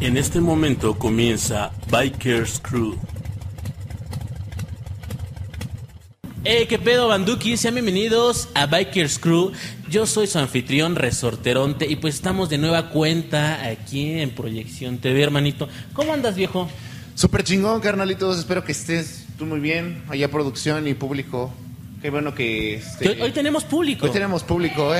En este momento comienza Bikers Crew. Hey, qué pedo, Banduki, sean bienvenidos a Bikers Crew. Yo soy su anfitrión Resorteronte y pues estamos de nueva cuenta aquí en Proyección TV, hermanito. ¿Cómo andas, viejo? Súper chingón, carnalitos. Espero que estés tú muy bien. Allá producción y público. Qué bueno que... este, Que hoy, hoy tenemos público. hoy tenemos público. ¡Eh,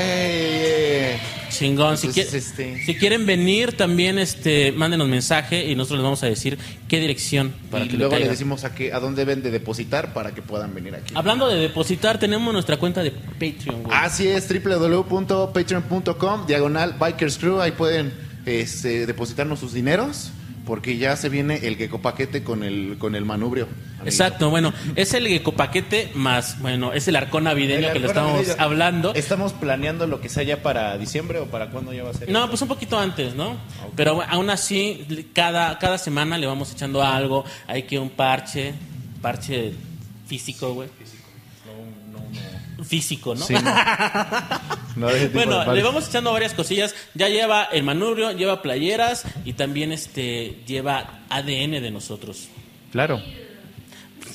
eh! Chingón. Si, Entonces, quier- este- si quieren venir, también este, mándenos mensaje y nosotros les vamos a decir qué dirección para y que luego le caigan. decimos a, qué, a dónde deben de depositar para que puedan venir aquí. Hablando de depositar, tenemos nuestra cuenta de Patreon, güey. Así es, www.patreon.com, diagonal Bikers Crew. Ahí pueden este, depositarnos sus dineros porque ya se viene el Gecko Paquete con el, con el manubrio. amiguito. Exacto, bueno, es el ecopaquete más, bueno, es el arcón navideño El que le estamos navideño. hablando. ¿Estamos planeando lo que sea ya para diciembre o para cuándo ya va a ser? No, pues un poquito antes, ¿no? Pero bueno, aún así, cada, cada semana le vamos echando algo. Hay que un parche, parche físico, güey. Físico, ¿no? Sí, no. No, bueno, de le vamos echando varias cosillas. Ya lleva el manubrio, lleva playeras y también este lleva ADN de nosotros. Claro.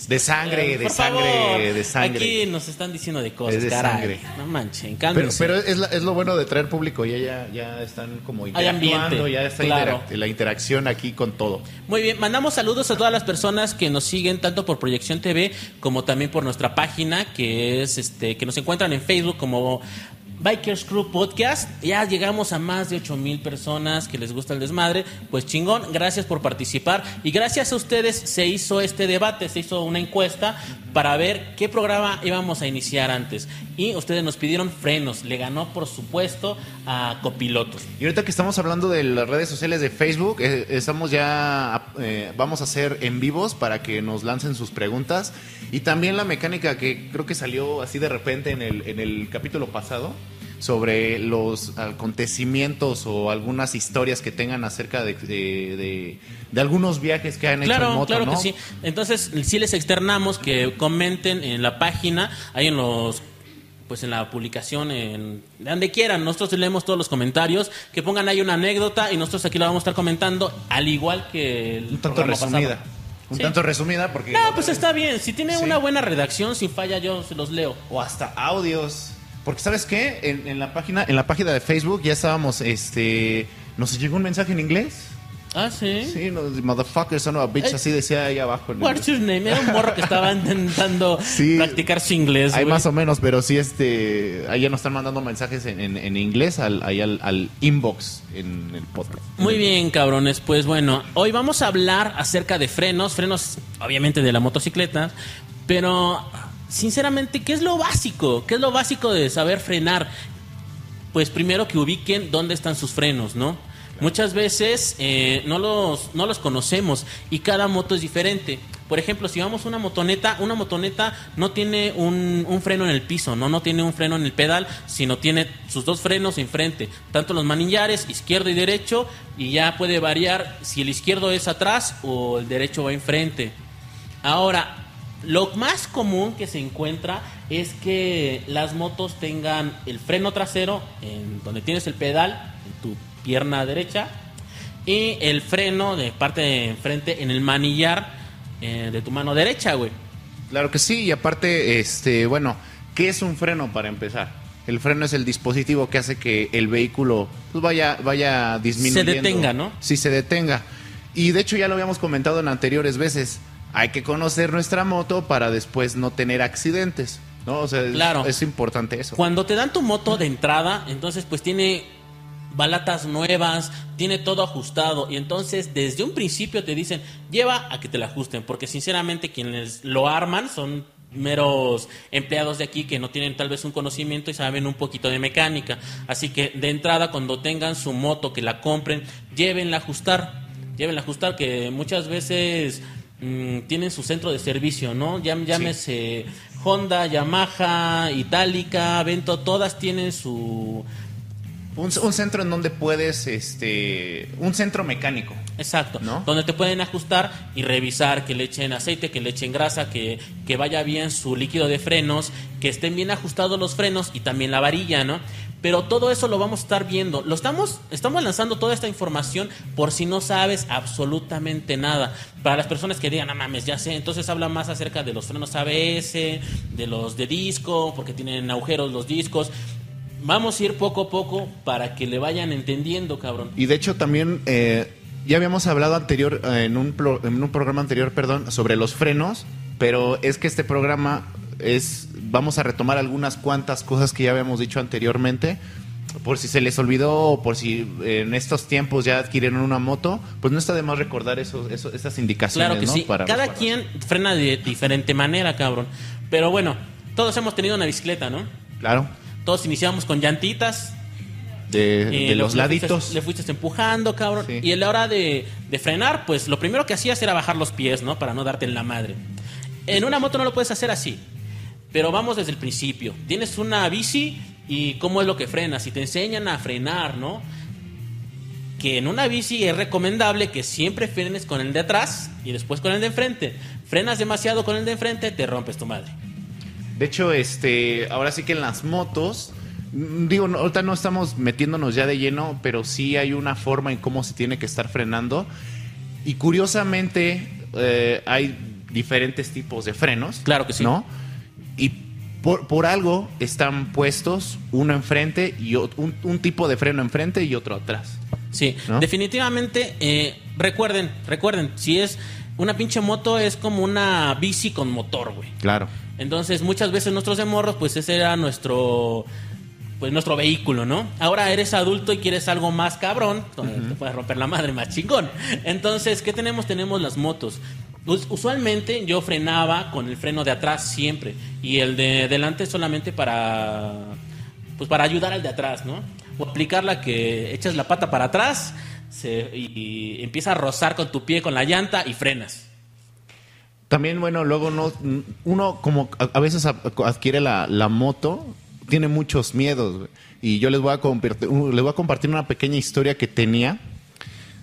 De sangre, de sangre, de sangre. Aquí nos están diciendo de cosas, Es de caray. sangre. No manchen, Pero, cálmense. pero es, la- es lo bueno de traer público, ya, ya, ya están como Hay ambiente, interactuando, ya está claro. interac- la interacción aquí con todo. Muy bien, mandamos saludos a todas las personas que nos siguen tanto por Proyección TV como también por nuestra página que es este que nos encuentran en Facebook como Bikers Crew Podcast. Ya llegamos a más de 8 mil personas que les gusta el desmadre. Pues chingón, gracias por participar y gracias a ustedes se hizo este debate, se hizo una encuesta para ver qué programa íbamos a iniciar antes. Y ustedes nos pidieron frenos. Le ganó, por supuesto, a Copilotos. Y ahorita que estamos hablando de las redes sociales de Facebook, eh, estamos ya, eh, vamos a hacer en vivos para que nos lancen sus preguntas. Y también la mecánica que creo que salió así de repente en el, en el capítulo pasado sobre los acontecimientos o algunas historias que tengan acerca de, de, de- de algunos viajes que han hecho en moto, claro ¿no? que sí. Entonces, sí les externamos que comenten en la página, ahí en los pues en la publicación, en donde quieran, nosotros leemos todos los comentarios, que pongan ahí una anécdota y nosotros aquí la vamos a estar comentando, al igual que el Un tanto resumida. pasado. Un Sí. tanto resumida porque... No, pues está bien, si tiene Sí. una buena redacción, sin falla yo se los leo. o hasta audios. Porque sabes qué, en, en la página, en la página de Facebook ya estábamos, este, nos llegó un mensaje en inglés. Ah, sí. Sí, nos, motherfucker, son a bitch, Eh, así decía ahí abajo. en el- What's your name? Era un morro que estaba intentando Sí. practicar su inglés. Hay más o menos, pero sí, este, ahí ya nos están mandando mensajes en, en- en inglés al, ahí al, al inbox en el podcast. Muy bien, cabrones. Pues bueno, hoy vamos a hablar acerca de frenos, frenos obviamente de la motocicleta, pero sinceramente, ¿qué es lo básico? ¿Qué es lo básico de saber frenar? Pues primero que ubiquen dónde están sus frenos, ¿no? Muchas veces eh, no, los, no los conocemos y cada moto es diferente. Por ejemplo, si vamos a una motoneta, una motoneta no tiene un, un freno en el piso, ¿no? no tiene un freno en el pedal, sino tiene sus dos frenos enfrente, tanto los manillares, izquierdo y derecho, y ya puede variar si el izquierdo es atrás o el derecho va enfrente. Ahora, lo más común que se encuentra es que las motos tengan el freno trasero, en donde tienes el pedal, en tu pierna derecha, y el freno de parte de enfrente en el manillar eh, de tu mano derecha, güey. Claro que sí, y aparte, este, bueno, ¿qué es un freno para empezar? El freno es el dispositivo que hace que el vehículo pues, vaya, vaya disminuyendo. detenga, ¿no? Sí, se detenga. Y de hecho ya lo habíamos comentado en anteriores veces. Hay que conocer nuestra moto para después no tener accidentes. ¿no? O sea, es- Claro. es, importante eso. Cuando te dan tu moto de entrada, entonces pues tiene balatas nuevas, tiene todo ajustado y entonces desde un principio te dicen, lleva a que te la ajusten, porque sinceramente quienes lo arman son meros empleados de aquí que no tienen tal vez un conocimiento y saben un poquito de mecánica. Así que de entrada cuando tengan su moto que la compren, llévenla a ajustar, llévenla a ajustar que muchas veces mm, tienen su centro de servicio, ¿no? Llámese Honda, Yamaha, Itálica, Vento, todas tienen su Un, un centro en donde puedes, este, un centro mecánico. Exacto, ¿No? donde te pueden ajustar y revisar que le echen aceite, que le echen grasa, que, que vaya bien su líquido de frenos, que estén bien ajustados los frenos y también la varilla, ¿no? Pero todo eso lo vamos a estar viendo. Lo estamos, estamos lanzando toda esta información por si no sabes absolutamente nada. Para las personas que digan, no mames, ya sé. Entonces habla más acerca de los frenos ABS, de los de disco, porque tienen agujeros los discos. Vamos a ir poco a poco para que le vayan entendiendo, cabrón. Y de hecho también eh, ya habíamos hablado anterior eh, en un, pro- en un programa anterior, perdón, sobre los frenos, pero es que este programa es vamos a retomar algunas cuantas cosas que ya habíamos dicho anteriormente. Por si se les olvidó o por si en estos tiempos ya adquirieron una moto, pues no está de más recordar esas indicaciones. Claro que ¿no? sí. Para- Cada para- quien frena de diferente manera, cabrón. Pero bueno, todos hemos tenido una bicicleta, ¿no? Claro, Todos iniciamos con llantitas. de, eh, de los le laditos. fuiste- le fuiste empujando, cabrón. Sí. Y a la hora de, de frenar, pues lo primero que hacías era bajar los pies, ¿no? Para no darte en la madre. En una moto no lo puedes hacer así. Pero vamos desde el principio. Tienes una bici y cómo es lo que frenas. Y te enseñan a frenar, ¿no? Que en una bici es recomendable que siempre frenes con el de atrás y después con el de enfrente. Frenas demasiado con el de enfrente, te rompes tu madre. De hecho, este, ahora sí que en las motos, digo, no- ahorita no estamos metiéndonos ya de lleno, pero sí hay una forma en cómo se tiene que estar frenando. Y curiosamente, eh, hay diferentes tipos de frenos. Claro que sí. ¿No? Y por, por algo están puestos uno enfrente y ot- un, un tipo de freno enfrente y otro atrás. Sí, ¿No? definitivamente, eh, recuerden, recuerden, si es una pinche moto es como una bici con motor, güey. Claro. Entonces, muchas veces nosotros de morros, pues ese era nuestro pues nuestro vehículo, ¿no? Ahora eres adulto y quieres algo más cabrón, donde te puedes romper la madre más chingón. Entonces, ¿qué tenemos? Tenemos las motos. Us- Usualmente yo frenaba con el freno de atrás siempre y el de delante solamente para pues para ayudar al de atrás, ¿no? O aplicar la que echas la pata para atrás se- y, y empieza a rozar con tu pie con la llanta y frenas. También, bueno, luego no, uno como a, veces adquiere la, la moto, tiene muchos miedos. Y yo les voy, a les voy a compartir una pequeña historia que tenía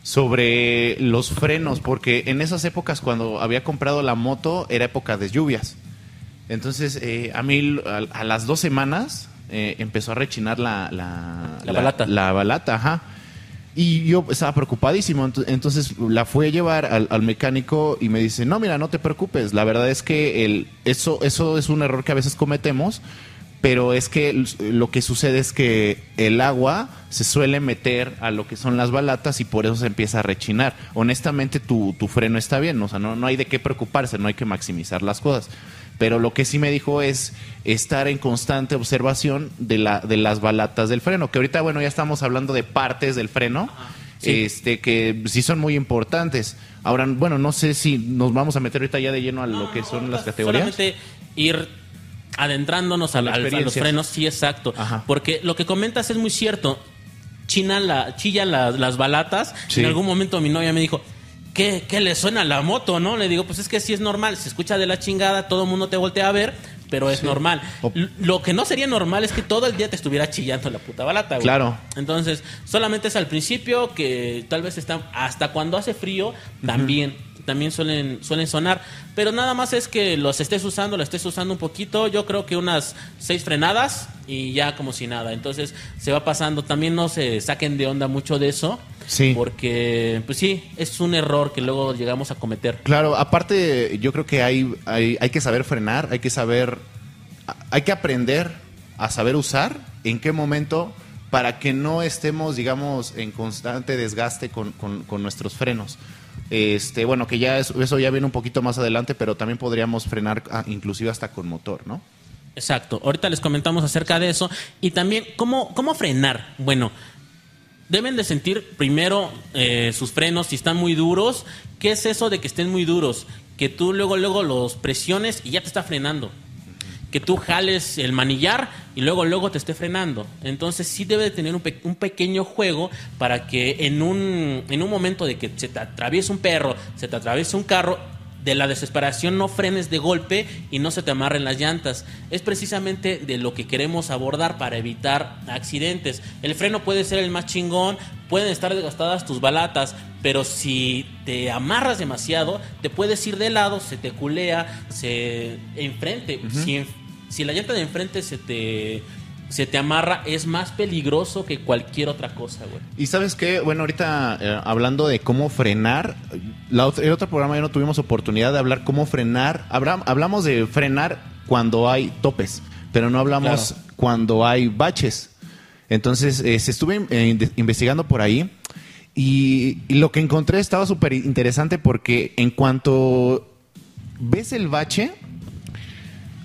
sobre los frenos, porque en esas épocas cuando había comprado la moto era época de lluvias. Entonces, eh, a mí a, a las dos semanas eh, empezó a rechinar la, la, La balata. La balata, ajá. Y yo estaba preocupadísimo. ent- Entonces la fui a llevar al, al mecánico y me dice, no, mira, no te preocupes. La verdad es que el, eso, eso es un error que a veces cometemos, pero es que lo que sucede es que el agua se suele meter a lo que son las balatas y por eso se empieza a rechinar. Honestamente, tu, tu freno está bien, o sea, no, no hay de qué preocuparse, no hay que maximizar las cosas. Pero lo que sí me dijo es estar en constante observación de, la, de las balatas del freno, que ahorita, bueno, ya estamos hablando de partes del freno, Sí. este que sí son muy importantes. Ahora, bueno, no sé si nos vamos a meter ahorita ya de lleno a lo que son las categorías. Solamente ir adentrándonos al- a los frenos, sí, exacto. Ajá. Porque lo que comentas es muy cierto. China la, chillan las, las balatas. Sí. En algún momento mi novia me dijo, ¿qué, ¿qué le suena a la moto? no Le digo, pues es que sí es normal. Se escucha de la chingada, todo el mundo te voltea a ver, pero es normal. Lo que no sería normal es que todo el día te estuviera chillando la puta balata, güey. Claro. Entonces, solamente es al principio que tal vez está hasta cuando hace frío también también suelen suelen sonar, pero nada más es que los estés usando, lo estés usando un poquito, yo creo que unas seis frenadas y ya como si nada. Entonces, se va pasando, también no se saquen de onda mucho de eso, Sí. porque pues sí, es un error que luego llegamos a cometer. Claro, aparte yo creo que hay, hay, hay que saber frenar, hay que saber, hay que aprender a saber usar en qué momento para que no estemos, digamos, en constante desgaste con, con- con nuestros frenos. Este, bueno, que ya es- eso ya viene un poquito más adelante, pero también podríamos frenar ah, inclusive hasta con motor, ¿no? Exacto. Ahorita les comentamos acerca de eso. Y también, ¿cómo, cómo frenar? Bueno, deben de sentir primero eh, sus frenos, si están muy duros. ¿Qué es eso de que estén muy duros? Que tú luego, luego los presiones y ya te está frenando. Que tú jales el manillar y luego, luego te esté frenando. Entonces sí debe de tener un, pe- un pequeño juego para que en un, en un momento de que se te atraviesa un perro, se te atraviesa un carro, de la desesperación no frenes de golpe y no se te amarren las llantas. Es precisamente de lo que queremos abordar para evitar accidentes. El freno puede ser el más chingón, pueden estar desgastadas tus balatas, pero si te amarras demasiado, te puedes ir de lado, se te culea, se enfrente. si la llanta de enfrente se te se te amarra, es más peligroso que cualquier otra cosa, güey. Y sabes qué, bueno, ahorita eh, hablando de cómo frenar, la el otro programa ya no tuvimos oportunidad de hablar cómo frenar. Hablamos de frenar cuando hay topes, pero no hablamos Claro. cuando hay baches. Entonces, eh, se estuve eh, investigando por ahí y, y lo que encontré estaba súper interesante porque en cuanto ves el bache,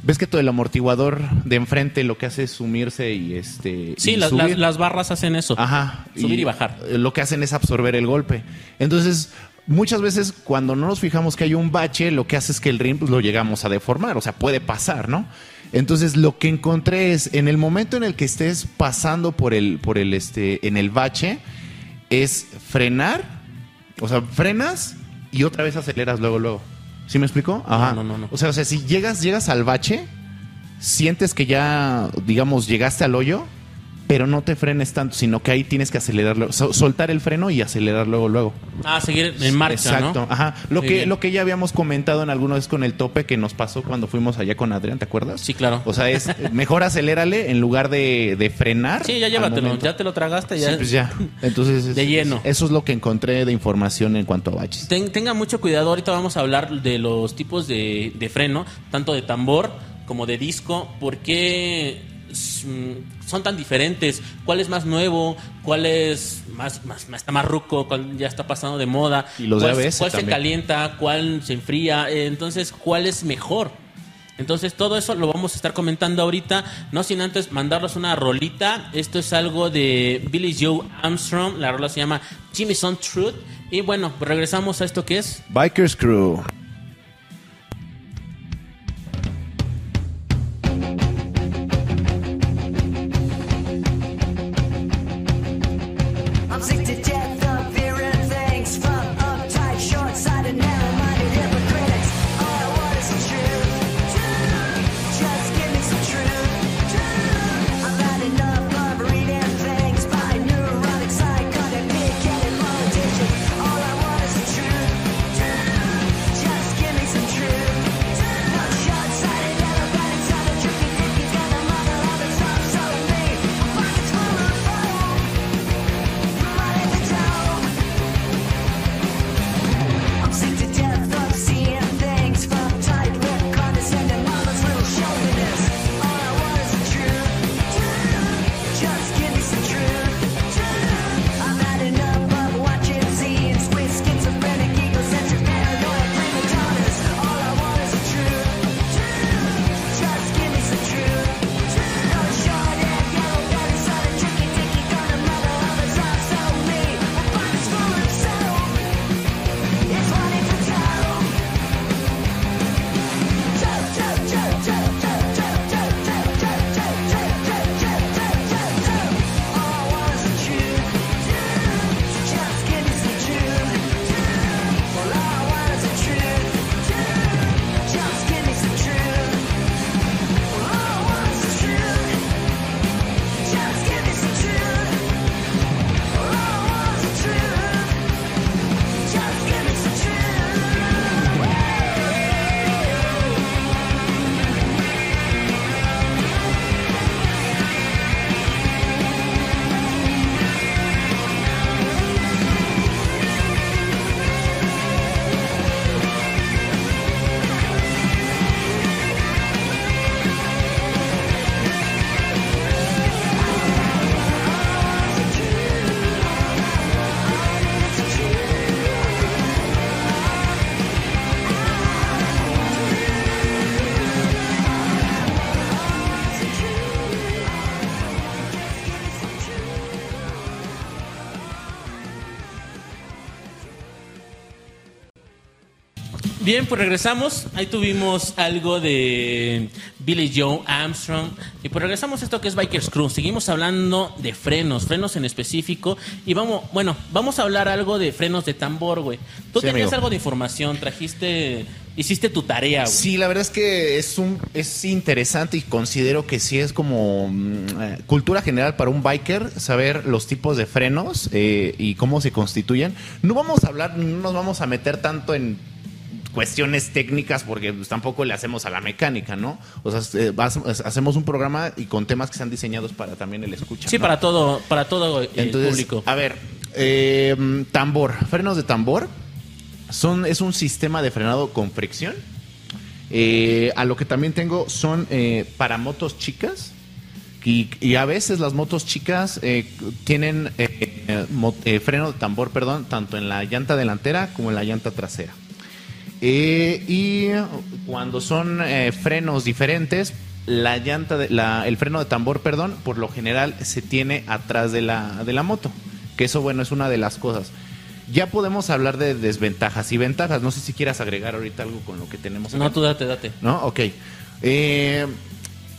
ves que todo el amortiguador de enfrente lo que hace es sumirse y este Sí, y las, subir. las- las barras hacen eso. Ajá. Subir y bajar. eh, Lo que hacen es absorber el golpe. Entonces, muchas veces cuando no nos fijamos que hay un bache, lo que hace es que el rim pues, lo llegamos a deformar. O sea, puede pasar, ¿no? Entonces, lo que encontré es, en el momento en el que estés pasando por el, por el, este, en el bache, es frenar. O sea, frenas y otra vez aceleras luego, luego. ¿Sí me explico? Ajá. No, no, no. O sea, o sea, si llegas, llegas al bache, sientes que ya, digamos, llegaste al hoyo, pero no te frenes tanto, sino que ahí tienes que acelerarlo, so- soltar el freno y acelerar luego, luego. Ah, seguir en marcha, Exacto, ¿no? ajá. Lo que, bien. lo que ya habíamos comentado en alguna vez con el tope que nos pasó cuando fuimos allá con Adrián, ¿te acuerdas? Sí, claro. O sea, es mejor acelérale en lugar de, de frenar. Sí, ya llévatelo, ya te lo tragaste, ya. Sí, pues ya. Entonces, es- De lleno. Eso es lo que encontré de información en cuanto a baches. Ten- tenga mucho cuidado, ahorita vamos a hablar de los tipos de, de freno, tanto de tambor como de disco, porque son tan diferentes, cuál es más nuevo, cuál es más, más, más- está más ruco, cuál ya está pasando de moda, Y los cuál, ABS cuál se calienta, cuál se enfría, eh, entonces cuál es mejor. Entonces todo eso lo vamos a estar comentando ahorita, no sin antes mandarlos una rolita. Esto es algo de Billy Joe Armstrong, la rola se llama Jimmy's on Truth. Y bueno, regresamos a esto que es Bikers Crew. Bien, pues regresamos. Ahí tuvimos algo de Billy Joe Armstrong. Y pues regresamos a esto que es Bikers Crew. Seguimos hablando de frenos, frenos en específico. Y vamos, bueno, vamos a hablar algo de frenos de tambor, güey. Tú Sí, tenías amigo. algo de información, trajiste, hiciste tu tarea, güey. Sí, la verdad es que es un es interesante y considero que sí es como mm, eh, cultura general para un biker saber los tipos de frenos eh, y cómo se constituyen. No vamos a hablar, no nos vamos a meter tanto en cuestiones técnicas porque pues, tampoco le hacemos a la mecánica, ¿no? O sea, eh, vas- hacemos un programa y con temas que sean diseñados para también el escucha. Sí, ¿no? para todo, para todo el Entonces, público. a ver, eh, tambor, frenos de tambor, son, es un sistema de frenado con fricción. Eh, a lo que también tengo son eh, para motos chicas. Y, y a veces las motos chicas eh, tienen eh, mo- eh, freno de tambor, perdón, tanto en la llanta delantera como en la llanta trasera. Eh, y cuando son eh, frenos diferentes, la llanta de- la- el freno de tambor, perdón, por lo general se tiene atrás de la, de la moto. Que eso, bueno, es una de las cosas. Ya podemos hablar de desventajas y ventajas. No sé si quieras agregar ahorita algo con lo que tenemos acá. No, tú date, date. ¿No? Ok. Eh,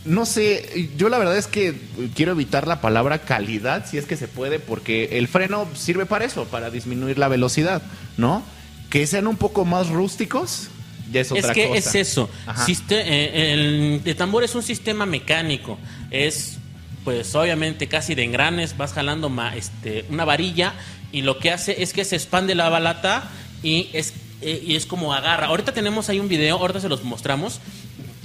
no sé, yo la verdad es que quiero evitar la palabra calidad, si es que se puede, porque el freno sirve para eso, para disminuir la velocidad, ¿no? Que sean un poco más rústicos, ya es Es otra que cosa. es eso. Eh, el, el tambor es un sistema mecánico. Es, pues, obviamente casi de engranes. Vas jalando ma- este, una varilla y lo que hace es que se expande la balata y es, eh, y es como agarra. Ahorita tenemos ahí un video, ahorita se los mostramos.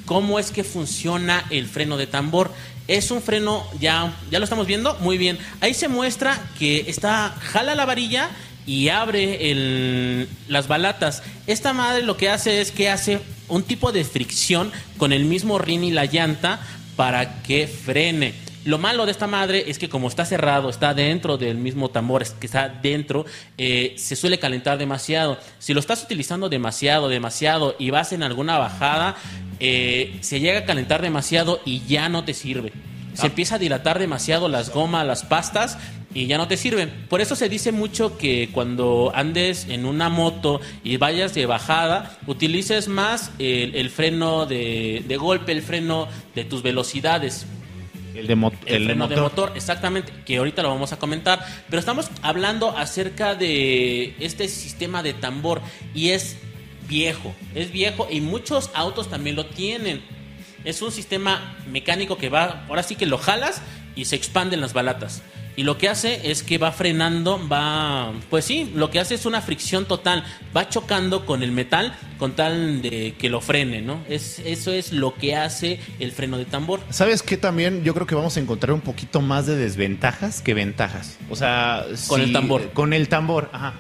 ¿Cómo es que funciona el freno de tambor? Es un freno, ya, ya lo estamos viendo, muy bien. Ahí se muestra que está, jala la varilla y abre el- las balatas. Esta madre lo que hace es que hace un tipo de fricción con el mismo rin y la llanta para que frene. Lo malo de esta madre es que como está cerrado, está dentro del mismo tambor, es que está dentro, eh, se suele calentar demasiado. Si lo estás utilizando demasiado, demasiado y vas en alguna bajada, eh, se llega a calentar demasiado y ya no te sirve. Se empieza a dilatar demasiado las gomas, las pastas y ya no te sirven. Por eso se dice mucho que cuando andes en una moto y vayas de bajada, utilices más el, el freno de, de golpe, el freno de tus velocidades. El de, El, el de freno motor. de motor, exactamente, que ahorita lo vamos a comentar. Pero estamos hablando acerca de este sistema de tambor y es viejo, es viejo y muchos autos también lo tienen. Es un sistema mecánico que va, ahora sí que lo jalas y se expanden las balatas. Y lo que hace es que va frenando, va, pues sí, lo que hace es una fricción total, va chocando con el metal con tal de que lo frene, ¿no? Es, eso es lo que hace el freno de tambor. ¿Sabes qué también? Yo creo que vamos a encontrar un poquito más de desventajas que ventajas. O sea, Con si- el tambor. Con el tambor, ajá.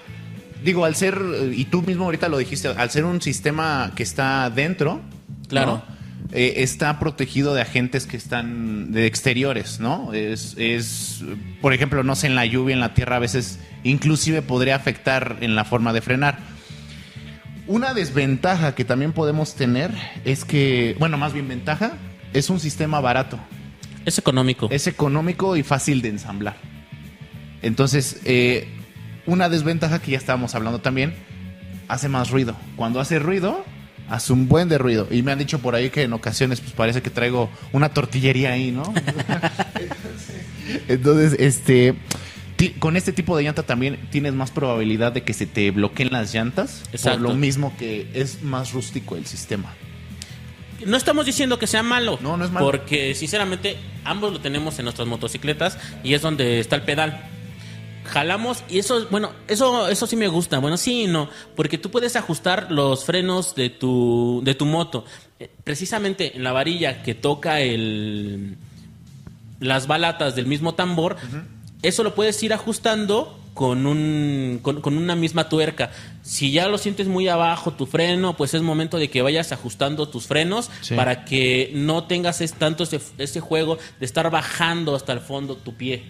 Digo, al ser, y tú mismo ahorita lo dijiste, al ser un sistema que está dentro, Claro. ¿no? Eh, está protegido de agentes que están de exteriores, ¿no? Es, es, por ejemplo, no sé, en la lluvia, en la tierra, a veces inclusive podría afectar en la forma de frenar. Una desventaja que también podemos tener es que, bueno, más bien ventaja, es un sistema barato. Es económico. Es económico y fácil de ensamblar. Entonces, eh, una desventaja que ya estábamos hablando también, hace más ruido. Cuando hace ruido, hace un buen de ruido. Y me han dicho por ahí que en ocasiones pues parece que traigo una tortillería ahí, ¿no? Entonces, este, con este tipo de llanta también tienes más probabilidad de que se te bloqueen las llantas. Exacto. Por lo mismo que es más rústico el sistema. No estamos diciendo que sea malo. No, no es malo. Porque, sinceramente, ambos lo tenemos en nuestras motocicletas y es donde está el pedal. Jalamos y eso, bueno, eso, eso sí me gusta. Bueno, sí y no, porque tú puedes ajustar los frenos de tu, de tu moto. Eh, Precisamente en la varilla que toca el, las balatas del mismo tambor, eso lo puedes ir ajustando con, un, con, con una misma tuerca. Si ya lo sientes muy abajo tu freno, pues es momento de que vayas ajustando tus frenos Sí. para que no tengas tanto ese, ese juego de estar bajando hasta el fondo tu pie.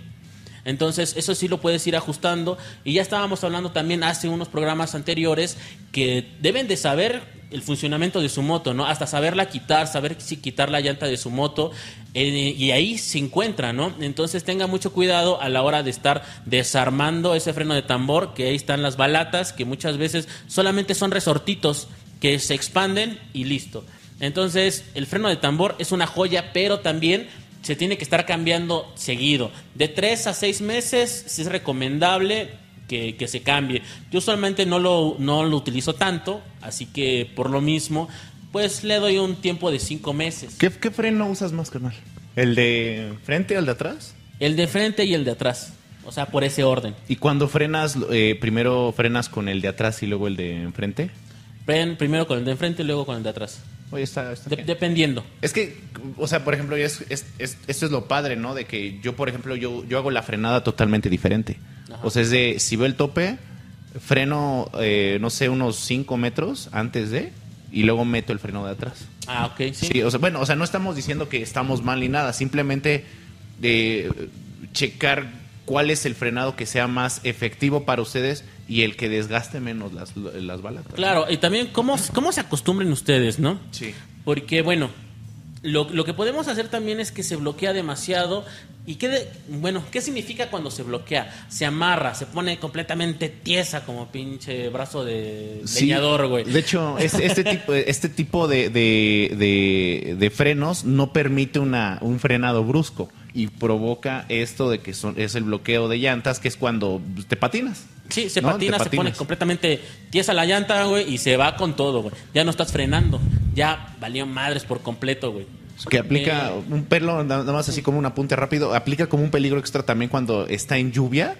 Entonces, eso sí lo puedes ir ajustando. Y ya estábamos hablando también hace unos programas anteriores que deben de saber el funcionamiento de su moto, ¿no? Hasta saberla quitar, saber si quitar la llanta de su moto. eh, y ahí se encuentra, ¿no? Entonces, tenga mucho cuidado a la hora de estar desarmando ese freno de tambor, que ahí están las balatas, que muchas veces solamente son resortitos que se expanden y listo. Entonces, el freno de tambor es una joya, pero también se tiene que estar cambiando seguido. De tres a seis meses sí es recomendable que, que se cambie. Yo usualmente no lo, no lo utilizo tanto, así que por lo mismo, pues le doy un tiempo de cinco meses. ¿Qué, qué freno usas más, carnal? ¿El de frente o el de atrás? El de frente y el de atrás. O sea, por ese orden. ¿Y cuando frenas, eh, primero frenas con el de atrás y luego el de enfrente? Fren primero con el de enfrente y luego con el de atrás. Oye, está, está De- bien. dependiendo. Es que, o sea, por ejemplo, es, es- es- esto es lo padre, ¿no? De que yo, por ejemplo, yo, yo hago la frenada totalmente diferente. Ajá. O sea, es de, si veo el tope, freno, eh, no sé, unos 5 metros antes de, y luego meto el freno de atrás. Ah, ok, sí. Sí, o sea, bueno, o sea, no estamos diciendo que estamos mal ni nada, simplemente eh, checar cuál es el frenado que sea más efectivo para ustedes y el que desgaste menos las, las balas. Claro, y también cómo, cómo se acostumbren ustedes, ¿no? Sí. Porque, bueno, lo, lo que podemos hacer también es que se bloquea demasiado. ¿Y qué, de- bueno, qué significa cuando se bloquea? Se amarra, se pone completamente tiesa como pinche brazo de Sí. leñador, güey. De hecho, este, este tipo, este tipo de, de- de- de frenos no permite una, un frenado brusco y provoca esto de que son, es el bloqueo de llantas, que es cuando te patinas. Sí, se ¿no? patina, Te se pone completamente tiesa la llanta, güey, y se va con todo, güey. Ya no estás frenando. Ya valió madres por completo, güey. Que aplica Eh, un pelo, nada más así como un apunte rápido, aplica como un peligro extra también cuando está en lluvia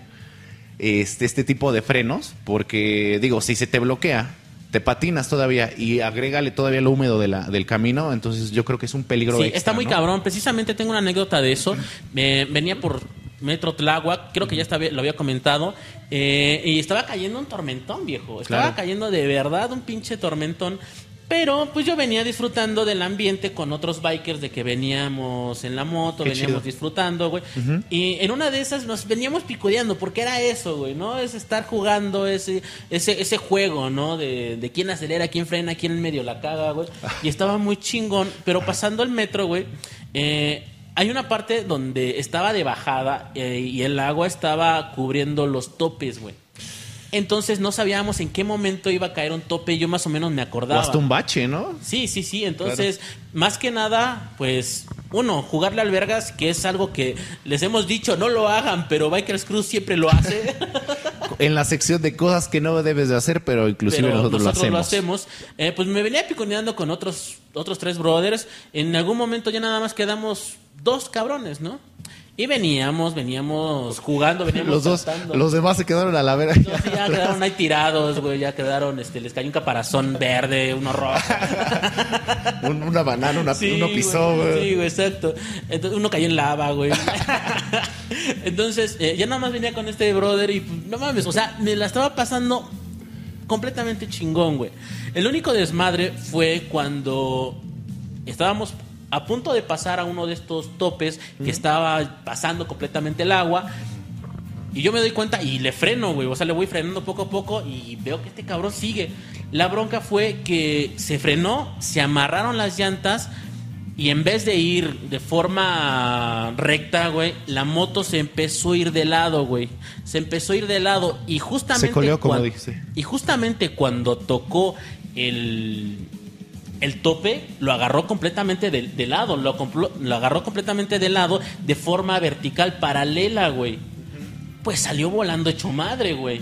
este, este tipo de frenos, porque digo, si se te bloquea, te patinas todavía y agrégale todavía lo húmedo de la, del camino, entonces yo creo que es un peligro Sí, extra, está muy ¿no? cabrón. Precisamente tengo una anécdota de eso. Me- venía por Metro Tláhuac, creo que ya estaba, lo había comentado, eh, y estaba cayendo un tormentón, viejo. Estaba Claro. cayendo de verdad un pinche tormentón. Pero pues yo venía disfrutando del ambiente con otros bikers de que veníamos en la moto, Qué veníamos chido. disfrutando, güey. Y en una de esas nos veníamos picodeando, porque era eso, güey, ¿no? Es estar jugando ese, ese, ese juego, ¿no? De, de quién acelera, quién frena, quién en medio la caga, güey. Y estaba muy chingón, pero pasando el metro, güey, eh, hay una parte donde estaba de bajada eh, y el agua estaba cubriendo los topes, güey. Entonces no sabíamos en qué momento iba a caer un tope, yo más o menos me O acordaba. hasta un bache, ¿no? Sí, sí, sí. Entonces, más que nada, pues, uno, jugarle al vergas, que es algo que les hemos dicho, no lo hagan, pero Bikers Cruz siempre lo hace. En la sección de cosas que no debes de hacer, pero inclusive pero nosotros, nosotros lo hacemos. Eh, pues me venía piconeando con otros, otros tres brothers. En algún momento ya nada más quedamos dos cabrones, ¿no? Y veníamos, veníamos jugando, veníamos Los dos, los demás se quedaron a la vera. No, sí, ya quedaron ahí tirados, güey, ya quedaron, este, les cayó un caparazón verde, uno rojo. Un- una banana, una, Sí, uno pisó, güey. güey. Sí, güey, exacto. Entonces uno cayó en lava, güey. Entonces, eh, ya nada más venía con este brother y pues, no mames, o sea, me la estaba pasando completamente chingón, güey. El único desmadre fue cuando estábamos a punto de pasar a uno de estos topes que estaba pasando completamente el agua. Y yo me doy cuenta y le freno, güey. O sea, le voy frenando poco a poco y veo que este cabrón sigue. La bronca fue que se frenó, se amarraron las llantas y en vez de ir de forma recta, güey, la moto se empezó a ir de lado, güey. Se empezó a ir de lado y justamente... Se coleó, como cuan- dijiste. Y justamente cuando tocó el, el tope, lo agarró completamente de, de lado. Lo, agarró completamente de lado de forma vertical, paralela, güey pues salió volando hecho madre, güey.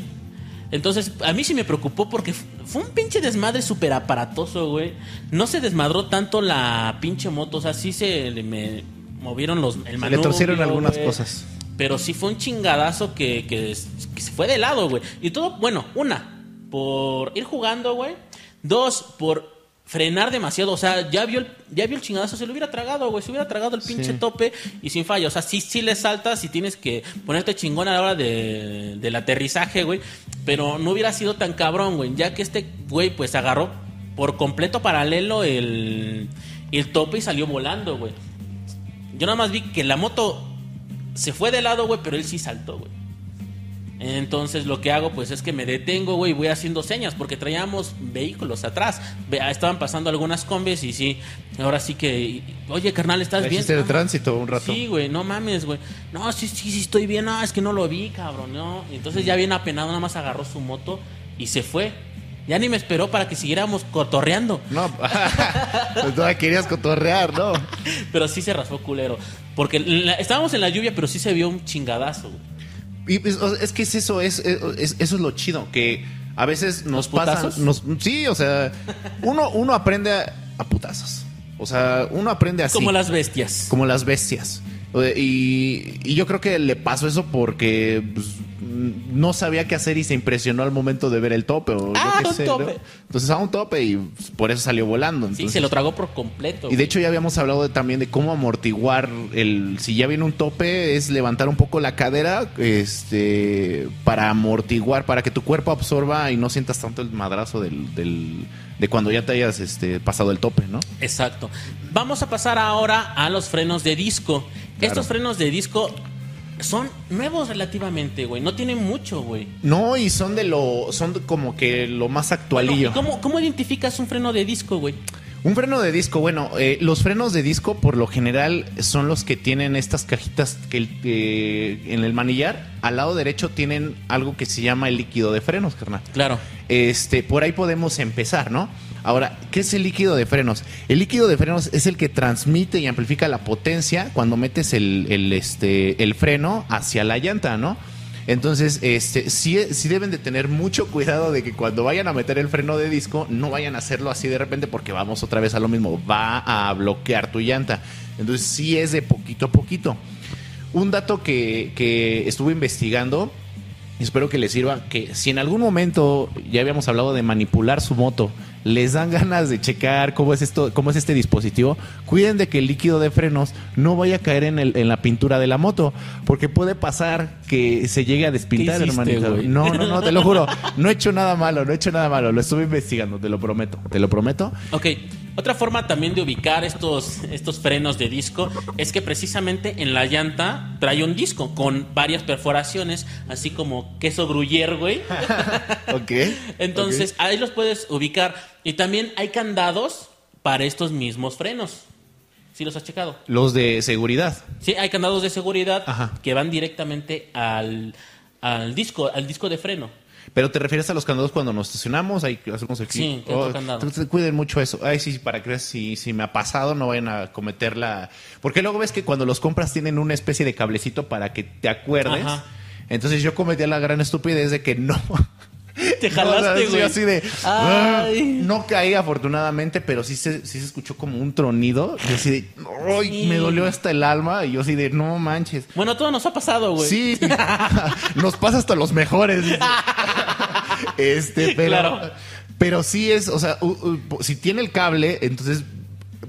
Entonces, a mí sí me preocupó porque fue un pinche desmadre súper aparatoso, güey. No se desmadró tanto la pinche moto, o sea, sí se le me movieron los, el Se le manubrio, torcieron algunas güey. cosas. Pero sí fue un chingadazo que, que se fue de lado, güey. Y todo, bueno, una, por ir jugando, güey. Dos, por frenar demasiado. O sea, ya vio el, ya vio el chingadazo, se lo hubiera tragado, güey. Se hubiera tragado el pinche Sí. tope y sin fallo. O sea, sí, sí le saltas y tienes que ponerte chingón a la hora de, del aterrizaje, güey. Pero no hubiera sido tan cabrón, güey. Ya que este güey, pues agarró por completo paralelo el, el tope y salió volando, güey. Yo nada más vi que la moto se fue de lado, güey, pero él sí saltó, güey. Entonces lo que hago pues es que me detengo, güey, y voy haciendo señas porque traíamos vehículos atrás. Ve- Estaban pasando algunas combis y sí, ahora sí que, oye, carnal, ¿estás bien? De No, tránsito un rato. Sí, güey, no mames, güey. No, sí, sí, sí, estoy bien. No, es que no lo vi, cabrón, no. Entonces ya bien apenado, nada más agarró su moto y se fue. Ya ni me esperó para que siguiéramos cotorreando. No, pues todavía querías cotorrear, ¿no? Pero sí se raspó culero. Porque la- estábamos en la lluvia, pero sí se vio un chingadazo, güey. Y pues, o sea, es que es eso, es, es- eso es lo chido, que a veces nos ¿Los pasan, nos, sí, o sea, uno, uno aprende a, a putazos. O sea, uno aprende así. Como las bestias. como las bestias. Y, y yo creo que le pasó eso porque pues, no sabía qué hacer y se impresionó al momento de ver el tope. o yo Ah, qué un sé, tope. ¿no? Entonces a un tope y pues, por eso salió volando. Sí, se lo tragó por completo. y de hecho ya habíamos hablado de- también de cómo amortiguar el si ya viene un tope es levantar un poco la cadera este para amortiguar para que tu cuerpo absorba y no sientas tanto el madrazo del, del- de cuando ya te hayas este pasado el tope, ¿no? Exacto. Vamos a pasar ahora a los frenos de disco. Estos frenos de disco son nuevos relativamente, güey. No tienen mucho, güey. No, y son de lo son como que lo más Bueno, actualillo. ¿y cómo, cómo identificas un freno de disco, güey? Un freno de disco, bueno, eh, los frenos de disco por lo general son los que tienen estas cajitas que el- eh, en el manillar, al lado derecho tienen algo que se llama el líquido de frenos, carnal. Claro. Este, por ahí podemos empezar, ¿no? Ahora, ¿qué es el líquido de frenos? El líquido de frenos es el que transmite y amplifica la potencia cuando metes el, el, este, el freno hacia la llanta, ¿no? Entonces, este, sí, sí deben de tener mucho cuidado de que cuando vayan a meter el freno de disco, no vayan a hacerlo así de repente porque vamos otra vez a lo mismo, va a bloquear tu llanta. Entonces, sí es de poquito a poquito. Un dato que, que estuve investigando espero que les sirva que si en algún momento ya habíamos hablado de manipular su moto, les dan ganas de checar cómo es esto, cómo es este dispositivo, cuiden de que el líquido de frenos no vaya a caer en, el- en la pintura de la moto, porque puede pasar que se llegue a despintar, ¿Qué hiciste, hermanito. No, no, no, te lo juro, no he hecho nada malo, no he hecho nada malo, lo estuve investigando, te lo prometo, te lo prometo. Ok, otra forma también de ubicar estos, estos frenos de disco es que precisamente en la llanta trae un disco con varias perforaciones, así como queso gruyere, güey. Ok. Entonces ahí los puedes ubicar. Y también hay candados para estos mismos frenos. ¿Sí los has checado? Los de seguridad. Sí, hay candados de seguridad Ajá. que van directamente al, al disco, al disco de freno. Pero te refieres a los candados cuando nos estacionamos, ahí hacemos el clic. Sí, entonces cuiden mucho eso. Ay, sí, para que si, si me ha pasado, no vayan a cometer la. Porque luego ves que cuando los compras tienen una especie de cablecito para que te acuerdes. Ajá. Entonces yo cometí la gran estupidez de que no. Te No, jalaste, güey. así de. Ay. "Ah". No caí afortunadamente, pero sí se, sí se escuchó como un tronido. Y así de. "Ay, Sí. Me dolió hasta el alma. Y yo así de, no manches. Bueno, todo nos ha pasado, güey. Sí, nos pasa hasta los mejores. este, pero, Claro. pero sí es, o sea, si tiene el cable, entonces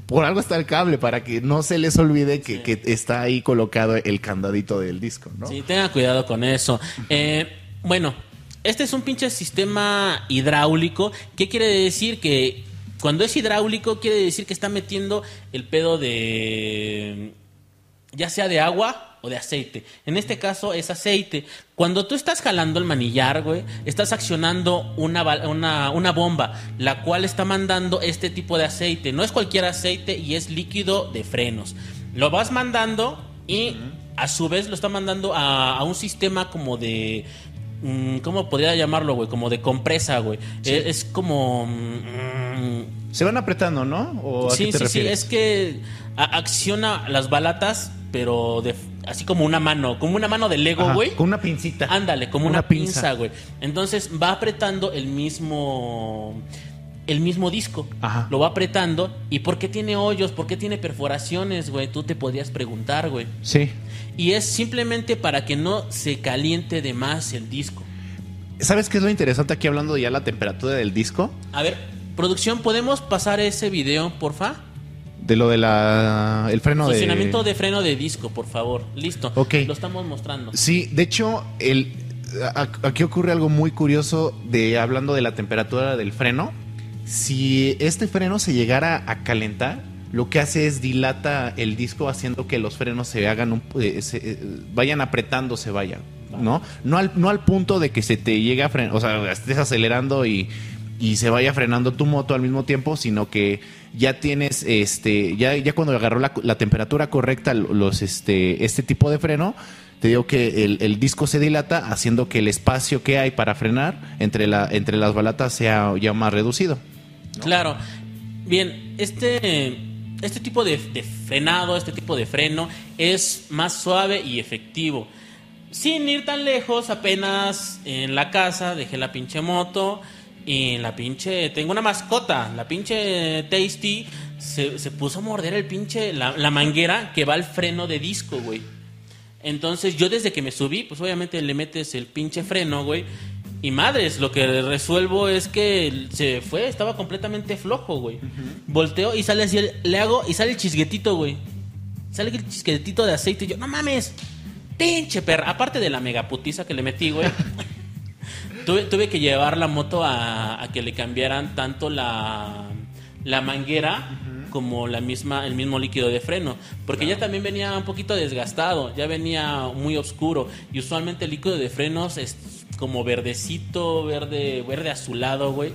por algo está el cable para que no se les olvide que, que está ahí colocado el candadito del disco, ¿no? Sí, tengan cuidado con eso. Eh, bueno, este es un pinche sistema hidráulico. ¿Qué quiere decir? Que cuando es hidráulico, quiere decir que está metiendo el pedo de. ya sea de agua o de aceite. En este caso es aceite. Cuando tú estás jalando el manillar, güey, estás accionando una, una bomba, la cual está mandando este tipo de aceite. No es cualquier aceite y es líquido de frenos. Lo vas mandando y a su vez lo está mandando a, a un sistema como de... mm, ¿Cómo podría llamarlo, güey? Como de compresa, güey. Es, es como... mm, Se van apretando, ¿no? ¿O a sí, sí, sí, es que acciona las balatas, pero de, así como una mano, como una mano de Lego, güey. con una pincita. Ándale, como una, pinza, güey. Entonces va apretando el mismo el mismo disco. Ajá. Lo va apretando. ¿Y por qué tiene hoyos? ¿Por qué tiene perforaciones, güey? Tú te podías preguntar, güey. Sí. Y es simplemente para que no se caliente de más el disco. ¿Sabes qué es lo interesante aquí hablando ya la temperatura del disco? A ver, producción, ¿podemos pasar ese video, porfa? De lo de la el freno de Funcionamiento de freno de disco, por favor. Listo. Ok. Lo estamos mostrando. Sí, de hecho, el, aquí ocurre algo muy curioso de hablando de la temperatura del freno. Si este freno se llegara a calentar, lo que hace es dilata el disco haciendo que los frenos se hagan un, eh, eh, vayan apretando, se vayan, ¿no? No al, no al punto de que se te llegue a frenar, o sea, estés acelerando y, y se vaya frenando tu moto al mismo tiempo, sino que ya tienes, este, ya, ya cuando agarró la, la temperatura correcta, los, este, este tipo de freno, te digo que el, el disco se dilata, haciendo que el espacio que hay para frenar entre, la, entre las balatas sea ya más reducido. Claro. Bien, este, este tipo de, frenado, este tipo de freno es más suave y efectivo. Sin ir tan lejos, apenas en la casa dejé la pinche moto y la pinche... Tengo una mascota, la pinche Tasty se, se puso a morder el pinche, la, la manguera que va al freno de disco, güey. Entonces yo desde que me subí, pues obviamente le metes el pinche freno, güey. Y madres, lo que resuelvo es que se fue, estaba completamente flojo, güey. Volteo y sale así, el- le hago y sale el chisguetito, güey. Sale el chisguetito de aceite y yo, no mames, pinche perra. Aparte de la megaputiza que le metí, güey. tuve, tuve que llevar la moto a, a que le cambiaran tanto la, la manguera como la misma, el mismo líquido de freno. Porque ya también venía un poquito desgastado, ya venía muy oscuro. Y usualmente el líquido de frenos es como verdecito, verde, verde azulado, güey.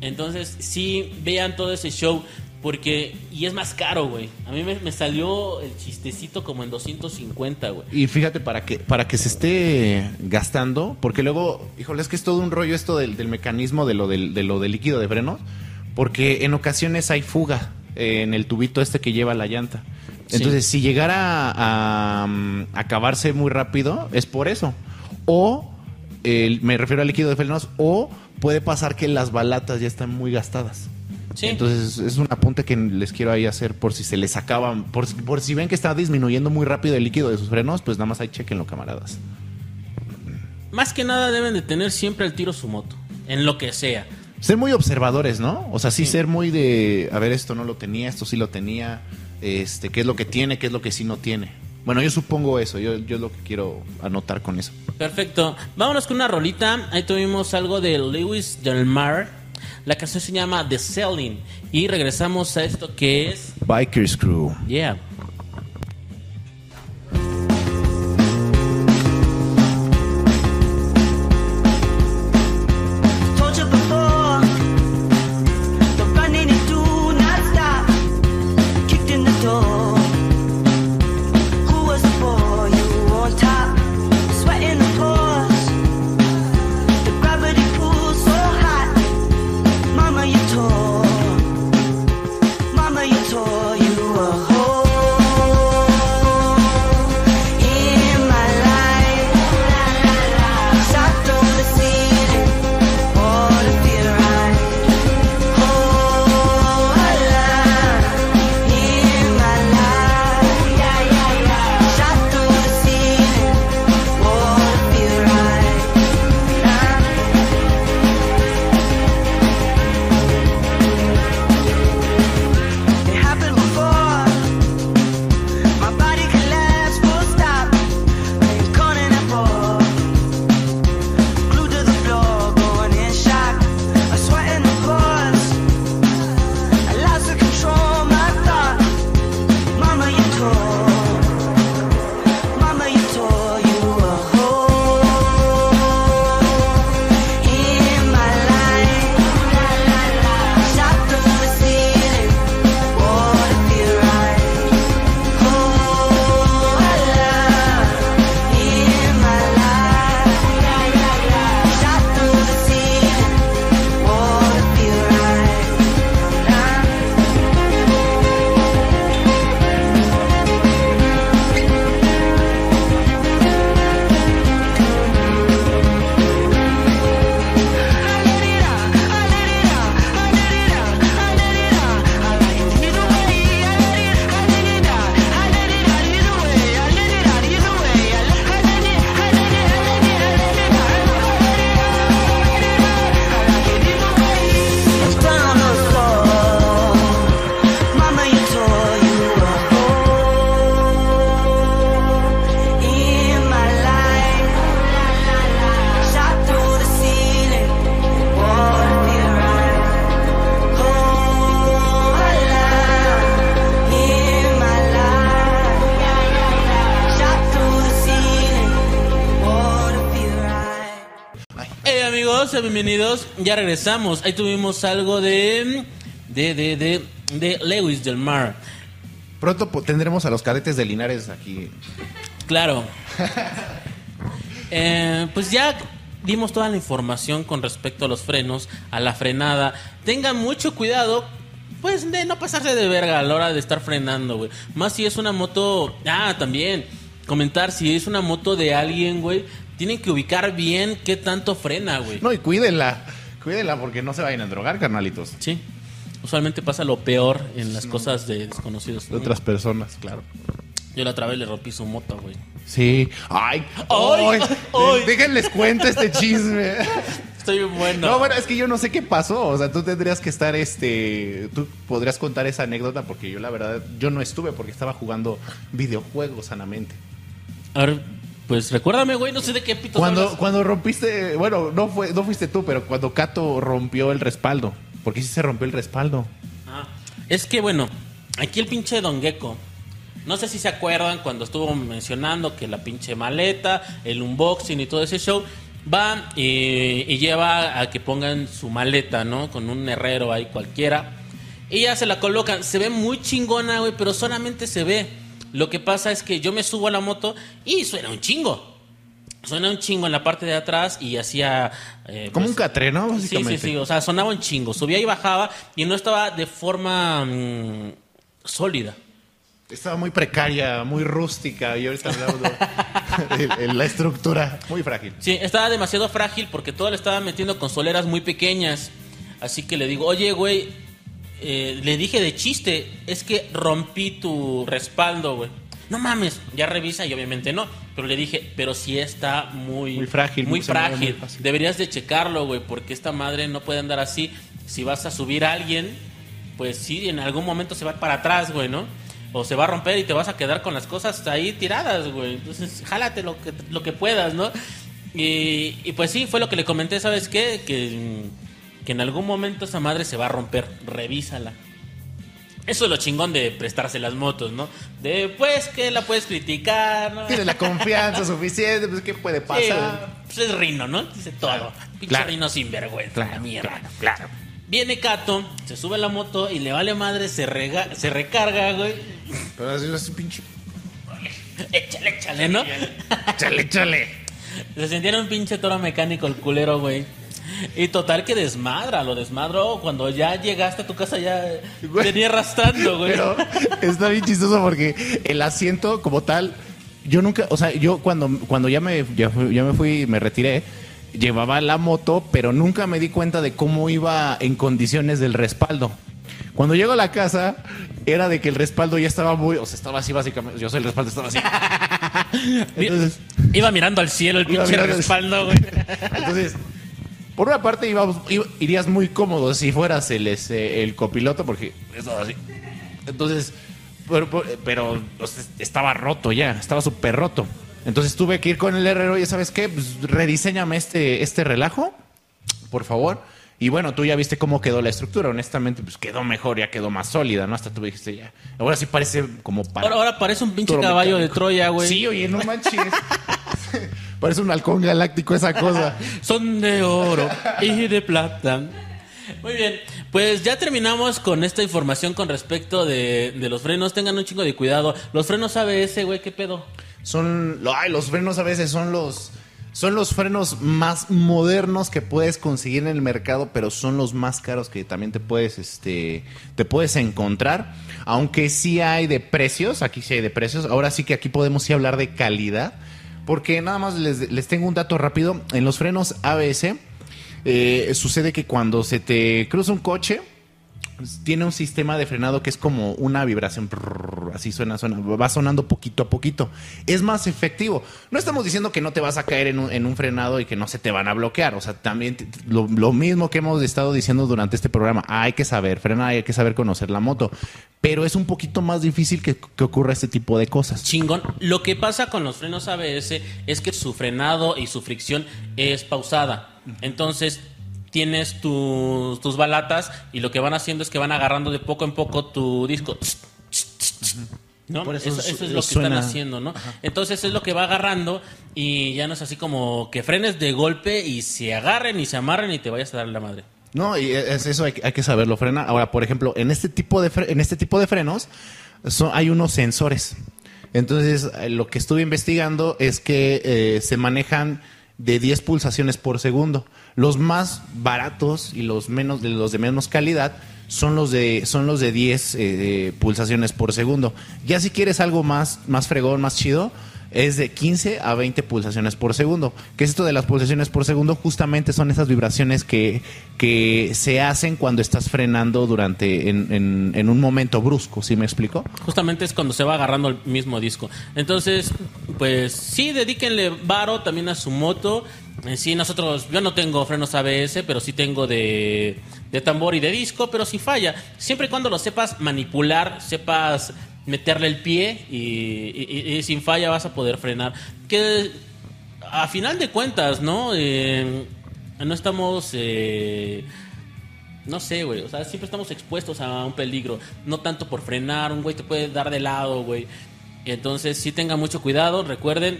Entonces, sí, vean todo ese show. Porque, y es más caro, güey. A mí me, me salió el chistecito como en 250, güey. Y fíjate, para que, para que se esté gastando, porque luego, híjole, es que es todo un rollo esto del, del mecanismo de lo del, de lo del líquido de frenos, porque en ocasiones hay fuga eh, en el tubito este que lleva la llanta. Sí. Entonces, si llegara a, mm, acabarse muy rápido, es por eso. O, el- me refiero al líquido de frenos, o puede pasar que las balatas ya están muy gastadas. Sí. Entonces es un apunte que les quiero ahí hacer por si se les acaban, por, si- por si ven que está disminuyendo muy rápido el líquido de sus frenos, pues nada más ahí chequenlo, camaradas. Más que nada deben de tener siempre al tiro su moto, en lo que sea. Ser muy observadores, ¿no? O sea, sí, ser muy de, a ver, esto no lo tenía, esto sí lo tenía, este, qué es lo que tiene, qué es lo que sí no tiene. Bueno, yo supongo eso, yo, yo es lo que quiero anotar con eso. Perfecto. Vámonos con una rolita. Ahí tuvimos algo de Lewis Del Mar. La canción se llama The Selling. Y regresamos a esto que es. Bikers Crew. Yeah. Bienvenidos. Ya regresamos. Ahí tuvimos algo de. de. de. de, de Lewis Del Mar. Pronto tendremos a los cadetes de Linares aquí. Claro. Eh, pues ya dimos toda la información con respecto a los frenos, a la frenada. Tengan mucho cuidado, pues de no pasarse de verga a la hora de estar frenando, güey. Más si es una moto. Ah, también. Comentar si es una moto de alguien, güey. Tienen que ubicar bien qué tanto frena, güey. No, y cuídenla, cuídenla porque no se vayan a drogar, carnalitos. Sí. usualmente pasa lo peor en las cosas de desconocidos. De otras personas, claro. Yo la otra vez le rompí su moto, güey. Sí. Ay, Ay, ay, ay. Déjenles cuento este chisme. Estoy bueno. No, bueno, es que yo no sé qué pasó. O sea, tú tendrías que estar, este, tú podrías contar esa anécdota porque yo la verdad, yo no estuve porque estaba jugando videojuegos sanamente. A ver, pues recuérdame, güey, no sé de qué pito Cuando, hablas. cuando rompiste, bueno, no fue, no fuiste tú, pero cuando Cato rompió el respaldo. Porque sí se rompió el respaldo. Ah, es que bueno, aquí el pinche Don Gecko. No sé si se acuerdan cuando estuvo mencionando que la pinche maleta, el unboxing y todo ese show. Va y, y lleva a que pongan su maleta, ¿no? Con un herrero ahí cualquiera. Y ya se la colocan. Se ve muy chingona, güey, pero solamente se ve. Lo que pasa es que yo me subo a la moto y suena un chingo. Suena un chingo en la parte de atrás y hacía... eh, Como pues, un catre, ¿no? Sí, sí, Básicamente. sí, o sea, sonaba un chingo. Subía y bajaba y no estaba de forma mm, sólida. Estaba muy precaria, muy rústica y ahorita hablamos de la estructura muy frágil. Sí, estaba demasiado frágil porque todo le estaba metiendo con soleras muy pequeñas. Así que le digo, oye, güey, eh, le dije de chiste, es que rompí tu respaldo, güey. No mames, ya revisa y obviamente no. Pero le dije, pero sí está muy... Muy frágil, Muy frágil. Deberías de checarlo, güey, porque esta madre no puede andar así. Si vas a subir a alguien, pues sí, en algún momento se va para atrás, güey, ¿no? O se va a romper y te vas a quedar con las cosas ahí tiradas, güey. Entonces, jálate lo que, lo que puedas, ¿no? Y, y pues sí, fue lo que le comenté, ¿sabes qué? Que, que en algún momento esa madre se va a romper. Revísala. Eso es lo chingón de prestarse las motos, ¿no? De, pues, que la puedes criticar, ¿no? Tienes la confianza suficiente, pues ¿qué puede Sí, pasar? pues es Rino, ¿no? Dice todo. Pinche claro. Rino sinvergüenza, Claro, la mierda. claro, claro. Viene Cato, se sube a la moto y le vale madre, se, rega- se recarga, güey. Pero así, así, pinche. Échale, échale, ¿no? Chale, chale. Se sentía en un pinche toro mecánico el culero, güey. Y total que desmadra, lo desmadro. Cuando ya llegaste a tu casa ya Güey. venía arrastrando, güey. Pero está bien chistoso porque el asiento como tal, yo nunca, o sea, yo cuando, cuando ya, me, ya, me fui, me retiré, llevaba la moto, pero nunca me di cuenta de cómo iba en condiciones del respaldo. Cuando llego a la casa, era de que el respaldo ya estaba muy, o sea, estaba así básicamente, yo sé, el respaldo estaba así. Entonces, Iba mirando al cielo el pinche mirando respaldo, güey. entonces, por una parte íbamos, iba- irías muy cómodo si fueras el, el copiloto, porque estaba así. Entonces, pero, pero- estaba roto ya, estaba súper roto. Entonces tuve que ir con el herrero y ¿sabes qué? Pues rediseñame este, este relajo, por favor. Y bueno, tú ya viste cómo quedó la estructura. Honestamente, pues quedó mejor, ya quedó más sólida, ¿no? Hasta tú dijiste ya. Ahora sí parece como para. Ahora, ahora parece un pinche caballo de. Troya, güey. Sí, oye, no manches. parece un halcón galáctico esa cosa. Son de oro y de plata. Muy bien, pues ya terminamos con esta información con respecto de, de los frenos. Tengan un chingo de cuidado. Los frenos ABS, güey, ¿qué pedo? Son, ay, los frenos a veces son los, son los frenos más modernos que puedes conseguir en el mercado, pero son los más caros que también te puedes, este, te puedes encontrar. Aunque sí hay de precios, aquí sí hay de precios. Ahora sí que aquí podemos sí hablar de calidad, porque nada más les, les tengo un dato rápido. En los frenos ABS eh, sucede que cuando se te cruza un coche tiene un sistema de frenado que es como una vibración. prrr, Así suena, suena. Va sonando poquito a poquito. Es más efectivo. No estamos diciendo que no te vas a caer en un, en un frenado y que no se te van a bloquear. O sea, también te- lo, lo mismo que hemos estado diciendo durante este programa. Hay que saber frenar, hay que saber conocer la moto. Pero es un poquito más difícil que, que ocurra este tipo de cosas. Chingón. Lo que pasa con los frenos ABS es que su frenado y su fricción es pausada. Entonces tienes tus, tus balatas y lo que van haciendo es que van agarrando de poco en poco tu disco. ¿No? Por eso eso, es lo que suena- están haciendo, ¿no? Entonces es lo que va agarrando y ya no es así como que frenes de golpe y se agarren y se amarren y te vayas a dar la madre. No, y es eso hay, que- hay que saberlo frenar. Ahora, por ejemplo, en este tipo de, en este tipo de frenos son- hay unos sensores. Entonces, eh, lo que estuve investigando es que eh, se manejan de 10 pulsaciones por segundo. Los más baratos y los menos de los de menos calidad son los de son los de 10 eh, pulsaciones por segundo. Ya si quieres algo más más fregón, más chido, es de 15 a 20 pulsaciones por segundo. ¿Qué es esto de las pulsaciones por segundo? Justamente son esas vibraciones que, que se hacen cuando estás frenando durante en, en- en un momento brusco, ¿sí me explico? Justamente es cuando se va agarrando el mismo disco. Entonces, pues sí, dedíquenle varo también a su moto. En sí, nosotros, yo no tengo frenos ABS, pero sí tengo de, de tambor y de disco, pero si falla, siempre y cuando lo sepas manipular, sepas meterle el pie y- y sin falla vas a poder frenar. Que a final de cuentas, ¿no? Eh, no estamos... eh, no sé, güey. O sea, siempre estamos expuestos a un peligro. No tanto por frenar, un güey te puede dar de lado, güey. Entonces, sí tengan mucho cuidado. Recuerden,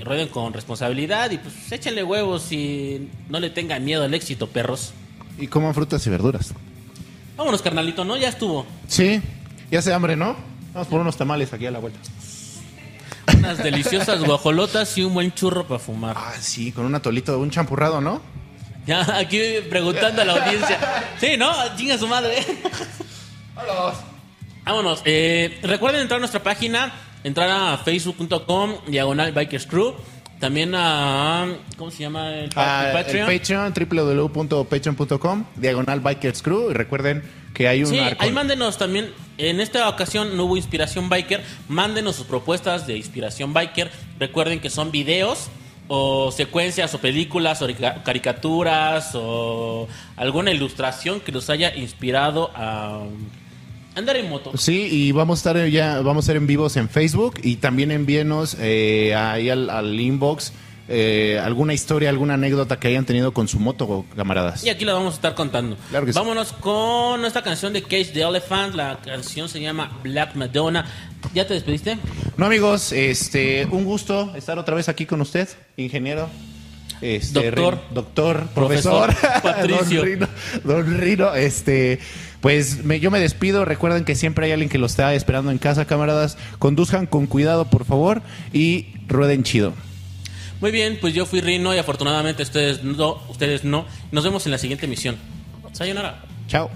y rueden con responsabilidad y pues échenle huevos y no le tengan miedo al éxito, perros. Y coman frutas y verduras. Vámonos, carnalito, ¿no? Ya estuvo. Sí, ya se hambre, ¿no? Vamos por unos tamales aquí a la vuelta. Unas deliciosas guajolotas y un buen churro para fumar. Ah, sí, con un atolito, un champurrado, ¿no? Ya, aquí preguntando a la audiencia. Sí, ¿no? Chinga su madre. Vámonos. Eh, recuerden entrar a nuestra página, entrar a facebook.com, diagonal Bikers Crew. También a. ¿Cómo se llama? El, pa- Ah, el Patreon. El Patreon, www.patreon.com, diagonal Bikers Crew. Y recuerden que hay un Sí, arco- ahí mándenos también. En esta ocasión no hubo inspiración biker. Mándenos sus propuestas de inspiración biker. Recuerden que son videos o secuencias o películas o carica- caricaturas o alguna ilustración que los haya inspirado a andar en moto. Sí, y vamos a estar ya, vamos a estar en vivos en Facebook y también envíenos eh, ahí al, al inbox eh, alguna historia, alguna anécdota que hayan tenido con su moto, camaradas. Y aquí la vamos a estar contando. Claro que sí. Vámonos con nuestra canción de Cage the Elephant. La canción se llama Black Madonna. ¿Ya te despediste? No, amigos, este, un gusto estar otra vez aquí con usted, ingeniero. Este, Doctor. Doctor, Profesor profesor, Patricio. don Rino, don Rino, este, pues me- yo me despido. Recuerden que siempre hay alguien que lo está esperando en casa, camaradas. Conduzcan con cuidado, por favor, y rueden chido. Muy bien, pues yo fui Rino y afortunadamente ustedes no. Ustedes no. Nos vemos en la siguiente misión. Sayonara. Chao.